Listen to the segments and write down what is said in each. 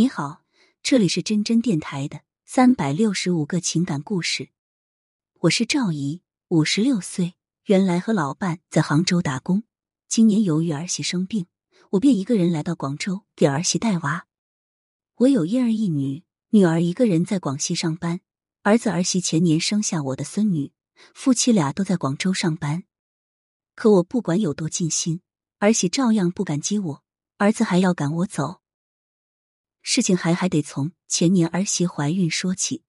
你好，这里是真真电台的三百六十五个情感故事，我是赵怡，五十六岁，原来和老伴在杭州打工。今年由于儿媳生病，我便一个人来到广州给儿媳带娃。我有一儿一女，女儿一个人在广西上班，儿子儿媳前年生下我的孙女，夫妻俩都在广州上班。可我不管有多尽心，儿媳照样不敢接我，儿子还要赶我走。事情还还得从前年儿媳怀孕说起。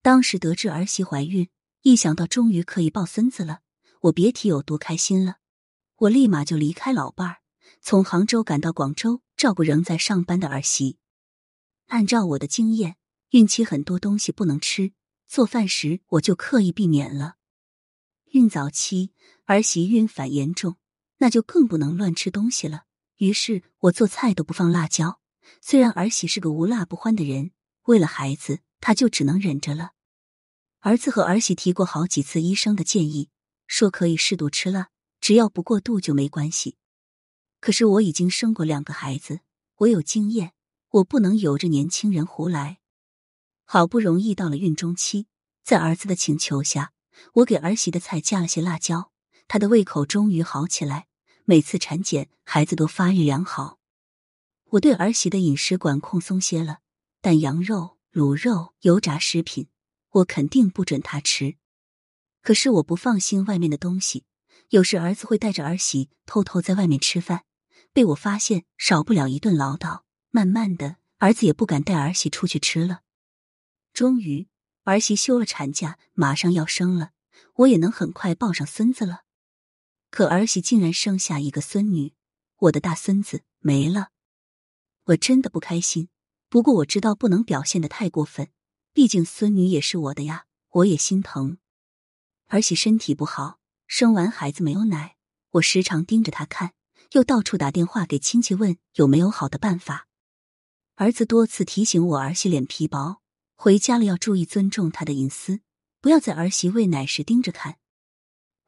当时得知儿媳怀孕，一想到终于可以抱孙子了，我别提有多开心了。我立马就离开老伴儿，从杭州赶到广州照顾仍在上班的儿媳。按照我的经验，孕期很多东西不能吃，做饭时我就刻意避免了。孕早期儿媳孕反严重，那就更不能乱吃东西了。于是我做菜都不放辣椒。虽然儿媳是个无辣不欢的人，为了孩子，她就只能忍着了。儿子和儿媳提过好几次医生的建议，说可以适度吃辣，只要不过度就没关系。可是我已经生过两个孩子，我有经验，我不能由着年轻人胡来。好不容易到了孕中期，在儿子的请求下，我给儿媳的菜加了些辣椒，她的胃口终于好起来。每次产检，孩子都发育良好。我对儿媳的饮食管控松些了，但羊肉、卤肉、油炸食品，我肯定不准她吃。可是我不放心外面的东西，有时儿子会带着儿媳偷偷在外面吃饭，被我发现，少不了一顿唠叨。慢慢的，儿子也不敢带儿媳出去吃了。终于，儿媳休了产假，马上要生了，我也能很快抱上孙子了。可儿媳竟然生下一个孙女，我的大孙子没了。我真的不开心，不过我知道不能表现的太过分，毕竟孙女也是我的呀，我也心疼。儿媳身体不好，生完孩子没有奶，我时常盯着她看，又到处打电话给亲戚问有没有好的办法。儿子多次提醒我儿媳脸皮薄，回家了要注意尊重她的隐私，不要在儿媳喂奶时盯着看。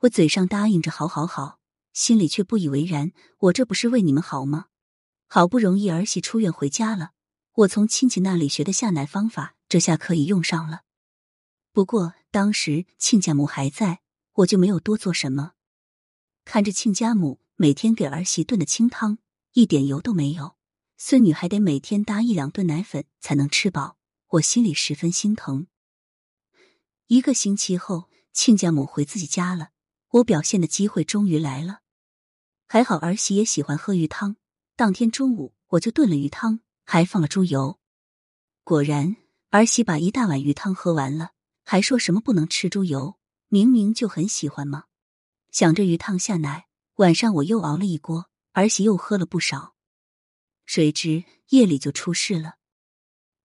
我嘴上答应着好好好，心里却不以为然，我这不是为你们好吗？好不容易儿媳出院回家了，我从亲戚那里学的下奶方法，这下可以用上了。不过当时亲家母还在，我就没有多做什么。看着亲家母每天给儿媳炖的清汤，一点油都没有，孙女还得每天搭一两顿奶粉才能吃饱，我心里十分心疼。一个星期后，亲家母回自己家了，我表现的机会终于来了。还好儿媳也喜欢喝鱼汤。当天中午，我就炖了鱼汤，还放了猪油。果然，儿媳把一大碗鱼汤喝完了，还说什么不能吃猪油，明明就很喜欢嘛。想着鱼汤下奶，晚上我又熬了一锅，儿媳又喝了不少。谁知夜里就出事了。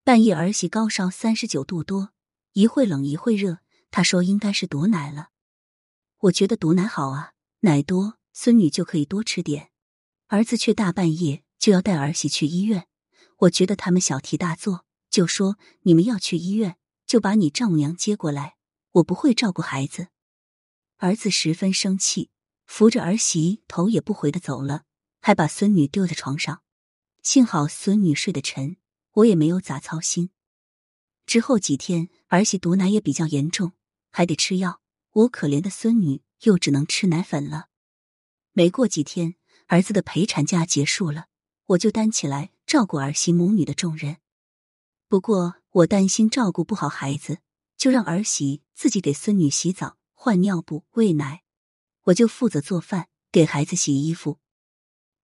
半夜，儿媳高烧三十九度多，一会冷一会热。她说应该是毒奶了。我觉得毒奶好啊，奶多，孙女就可以多吃点。儿子却大半夜就要带儿媳去医院，我觉得他们小题大做，就说你们要去医院，就把你丈母娘接过来，我不会照顾孩子。儿子十分生气，扶着儿媳头也不回的走了，还把孙女丢在床上。幸好孙女睡得沉，我也没有咋操心。之后几天，儿媳毒奶也比较严重，还得吃药，我可怜的孙女又只能吃奶粉了。没过几天。儿子的陪产假结束了，我就担起来照顾儿媳母女的重任。不过我担心照顾不好孩子，就让儿媳自己给孙女洗澡、换尿布、喂奶，我就负责做饭、给孩子洗衣服。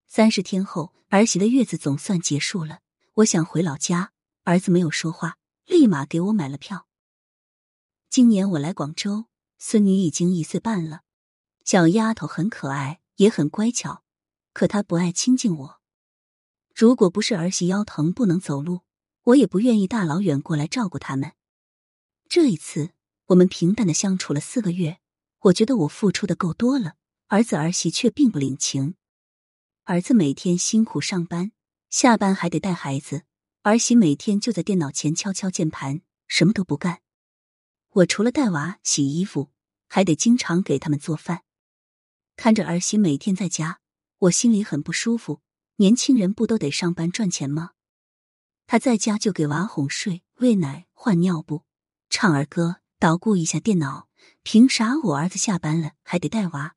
三十天后，儿媳的月子总算结束了。我想回老家，儿子没有说话，立马给我买了票。今年我来广州，孙女已经一岁半了，小丫头很可爱，也很乖巧。可他不爱亲近我。如果不是儿媳腰疼不能走路，我也不愿意大老远过来照顾他们。这一次，我们平淡的相处了四个月，我觉得我付出的够多了，儿子儿媳却并不领情。儿子每天辛苦上班，下班还得带孩子；儿媳每天就在电脑前敲敲键盘，什么都不干。我除了带娃、洗衣服，还得经常给他们做饭。看着儿媳每天在家。我心里很不舒服，年轻人不都得上班赚钱吗？他在家就给娃哄睡、喂奶、换尿布、唱儿歌、捣鼓一下电脑。凭啥我儿子下班了还得带娃？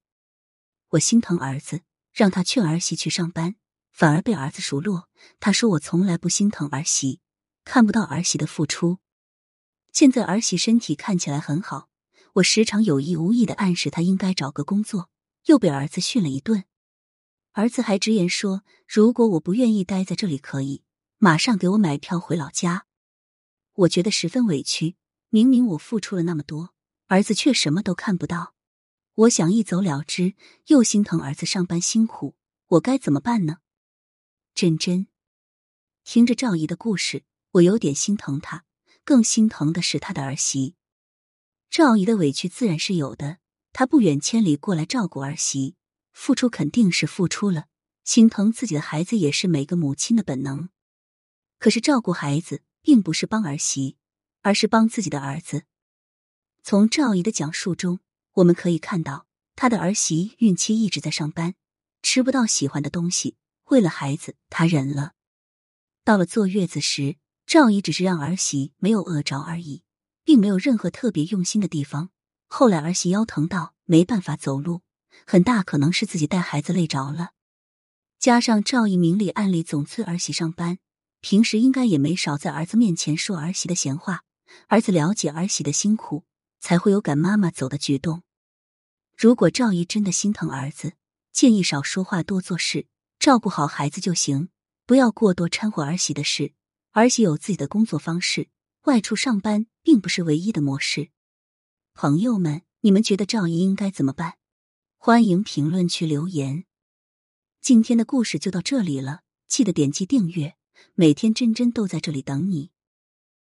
我心疼儿子，让他劝儿媳去上班，反而被儿子数落。他说我从来不心疼儿媳，看不到儿媳的付出。现在儿媳身体看起来很好，我时常有意无意的暗示他应该找个工作，又被儿子训了一顿。儿子还直言说，如果我不愿意待在这里，可以马上给我买票回老家。我觉得十分委屈，明明我付出了那么多。儿子却什么都看不到，我想一走了之，又心疼儿子上班辛苦，我该怎么办呢？真真听着赵姨的故事，我有点心疼她，更心疼的是她的儿媳。赵姨的委屈自然是有的，她不远千里过来照顾儿媳，付出肯定是付出了，心疼自己的孩子也是每个母亲的本能。可是照顾孩子并不是帮儿媳，而是帮自己的儿子。从赵姨的讲述中，我们可以看到，她的儿媳孕期一直在上班，吃不到喜欢的东西。为了孩子，她忍了。到了坐月子时，赵姨只是让儿媳没有饿着而已，并没有任何特别用心的地方。后来儿媳腰疼到没办法走路，很大可能是自己带孩子累着了。加上赵姨明里暗里总催儿媳上班，平时应该也没少在儿子面前说儿媳的闲话。儿子了解儿媳的辛苦。才会有赶妈妈走的举动。如果赵姨真的心疼儿子，建议少说话，多做事，照顾好孩子就行，不要过多掺和儿媳的事。儿媳有自己的工作方式，外出上班并不是唯一的模式。朋友们，你们觉得赵姨应该怎么办？欢迎评论区留言。今天的故事就到这里了，记得点击订阅，每天真真都在这里等你。